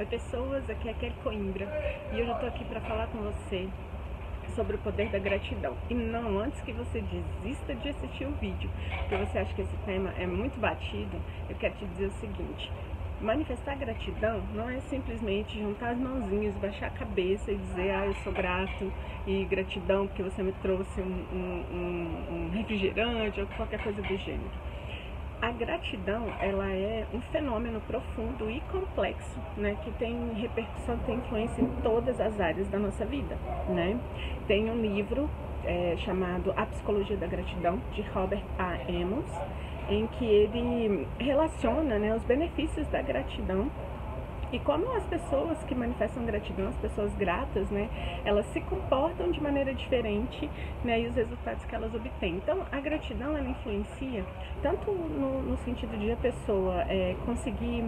Oi pessoas, aqui é Kelly Coimbra e hoje eu tô aqui para falar com você sobre o poder da gratidão. E não antes que você desista de assistir o vídeo, porque você acha que esse tema é muito batido, eu quero te dizer o seguinte: manifestar gratidão não é simplesmente juntar as mãozinhas, baixar a cabeça e dizer, ah, eu sou grato e gratidão porque você me trouxe um, um, um refrigerante ou qualquer coisa do gênero a gratidão ela é um fenômeno profundo e complexo, né, que tem repercussão, tem influência em todas as áreas da nossa vida, né? Tem um livro é, chamado A Psicologia da Gratidão de Robert A. Emmons, em que ele relaciona, né, os benefícios da gratidão e como as pessoas que manifestam gratidão, as pessoas gratas, né, elas se comportam de maneira diferente, né, e os resultados que elas obtêm. Então, a gratidão, ela influencia tanto no, no sentido de a pessoa é, conseguir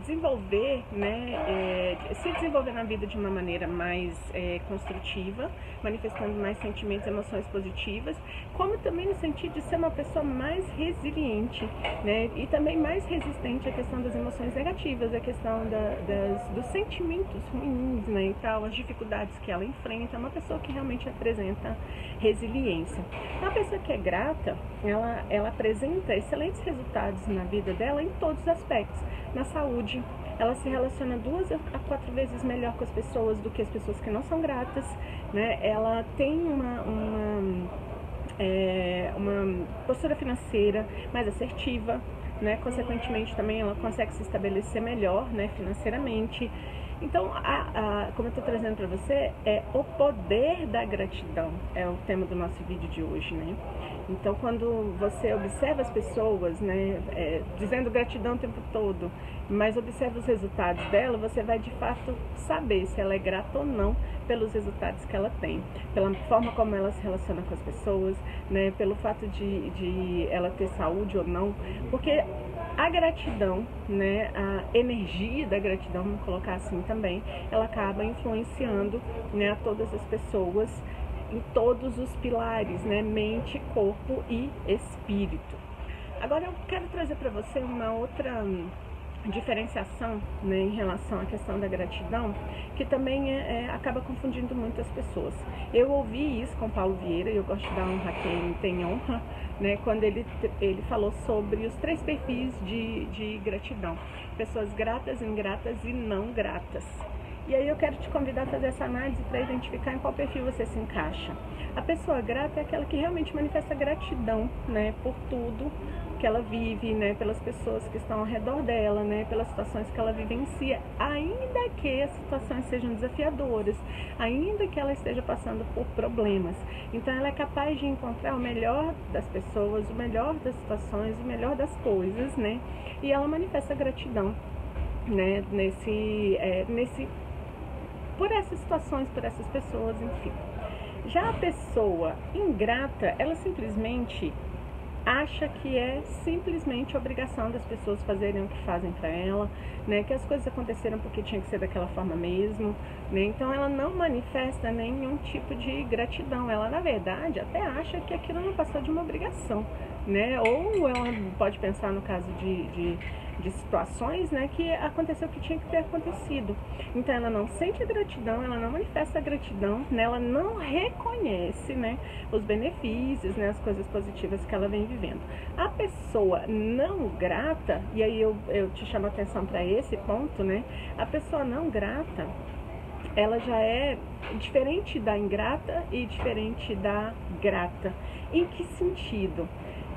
desenvolver, né, é, se desenvolver na vida de uma maneira mais é, construtiva, manifestando mais sentimentos e emoções positivas, como também no sentido de ser uma pessoa mais resiliente, né, e também mais resistente à questão das emoções negativas, à questão da, das, dos sentimentos ruins, né, e tal, as dificuldades que ela enfrenta, uma pessoa que realmente apresenta resiliência. Uma pessoa que é grata, ela, ela apresenta excelentes resultados na vida dela em todos os aspectos, na saúde. Ela se relaciona duas a quatro vezes melhor com as pessoas do que as pessoas que não são gratas, né? Ela tem uma, uma, é, uma postura financeira mais assertiva, né? Consequentemente também ela consegue se estabelecer melhor, né? Financeiramente. Então, a, a, como eu estou trazendo para você, é o poder da gratidão, é o tema do nosso vídeo de hoje, né? Então, quando você observa as pessoas, né, é, dizendo gratidão o tempo todo, mas observa os resultados dela, você vai de fato saber se ela é grata ou não pelos resultados que ela tem, pela forma como ela se relaciona com as pessoas, né, pelo fato de, de ela ter saúde ou não, porque a gratidão, né, a energia da gratidão, vamos colocar assim também, ela acaba influenciando né, a todas as pessoas em todos os pilares, né? Mente, corpo e espírito. Agora eu quero trazer para você uma outra diferenciação né, em relação à questão da gratidão, que também é, é, acaba confundindo muitas pessoas. Eu ouvi isso com Paulo Vieira, e eu gosto de dar honra a quem tem honra, né, quando ele, ele falou sobre os três perfis de, de gratidão: pessoas gratas, ingratas e não gratas. E aí eu quero te convidar a fazer essa análise para identificar em qual perfil você se encaixa. A pessoa grata é aquela que realmente manifesta gratidão, né, por tudo que ela vive, né, pelas pessoas que estão ao redor dela, né, pelas situações que ela vivencia, ainda que as situações sejam desafiadoras, ainda que ela esteja passando por problemas. Então ela é capaz de encontrar o melhor das pessoas, o melhor das situações, o melhor das coisas, né, e ela manifesta gratidão, né, nesse, é, nesse por essas situações, por essas pessoas, enfim. Já a pessoa ingrata, ela simplesmente acha que é simplesmente obrigação das pessoas fazerem o que fazem para ela, né? Que as coisas aconteceram porque tinha que ser daquela forma mesmo, né? Então ela não manifesta nenhum tipo de gratidão. Ela na verdade até acha que aquilo não passou de uma obrigação, né? Ou ela pode pensar no caso de, de de situações né, que aconteceu o que tinha que ter acontecido. Então ela não sente gratidão, ela não manifesta gratidão, né, ela não reconhece né, os benefícios, né, as coisas positivas que ela vem vivendo. A pessoa não grata, e aí eu, eu te chamo a atenção para esse ponto, né? A pessoa não grata, ela já é diferente da ingrata e diferente da grata. Em que sentido?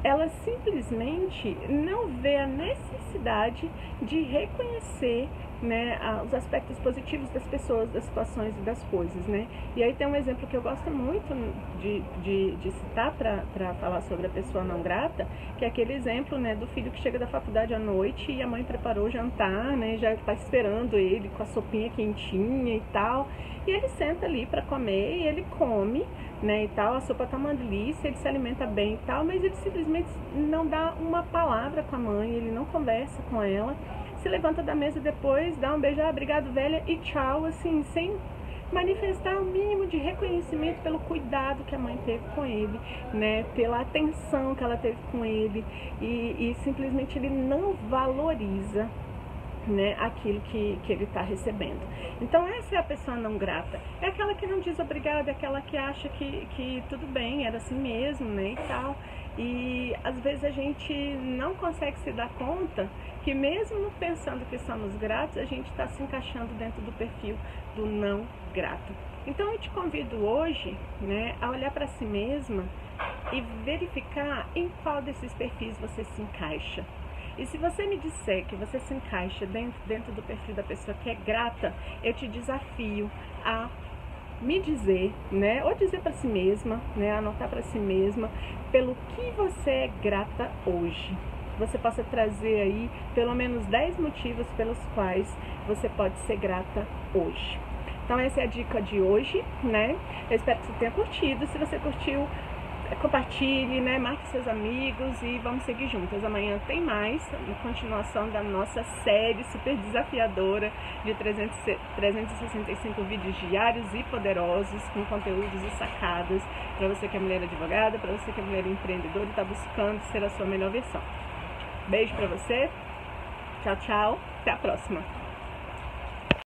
Ela simplesmente não vê a necessidade de reconhecer né, os aspectos positivos das pessoas, das situações e das coisas, né? E aí tem um exemplo que eu gosto muito de, de, de citar para falar sobre a pessoa não grata, que é aquele exemplo, né, do filho que chega da faculdade à noite e a mãe preparou o jantar, né, já está esperando ele com a sopinha quentinha e tal, e ele senta ali para comer e ele come, né, e tal, a sopa tá uma delícia, ele se alimenta bem e tal, mas ele simplesmente não dá uma palavra com a mãe, ele não conversa com ela, se levanta da mesa depois, dá um beijo, ah, obrigado velha e tchau, assim, sem manifestar o mínimo de reconhecimento pelo cuidado que a mãe teve com ele, né, pela atenção que ela teve com ele e, e simplesmente ele não valoriza né, aquilo que, que ele está recebendo. Então essa é a pessoa não grata. É aquela que não diz obrigado, é aquela que acha que, que tudo bem, era assim mesmo, né, e tal. E às vezes a gente não consegue se dar conta que mesmo pensando que somos gratos, a gente está se encaixando dentro do perfil do não grato. Então eu te convido hoje né, a olhar para si mesma e verificar em qual desses perfis você se encaixa. E se você me disser que você se encaixa dentro, dentro do perfil da pessoa que é grata, eu te desafio a me dizer, né, ou dizer para si mesma, né, anotar para si mesma, pelo que você é grata hoje. Você possa trazer aí pelo menos 10 motivos pelos quais você pode ser grata hoje. Então essa é a dica de hoje, né? Eu espero que você tenha curtido. Se você curtiu, compartilhe, né? Marque seus amigos e vamos seguir juntas. Amanhã tem mais, uma continuação da nossa série super desafiadora de 300, 365 vídeos diários e poderosos com conteúdos sacadas para você que é mulher advogada, para você que é mulher empreendedora e está buscando ser a sua melhor versão. Beijo para você. Tchau, tchau. Até a próxima.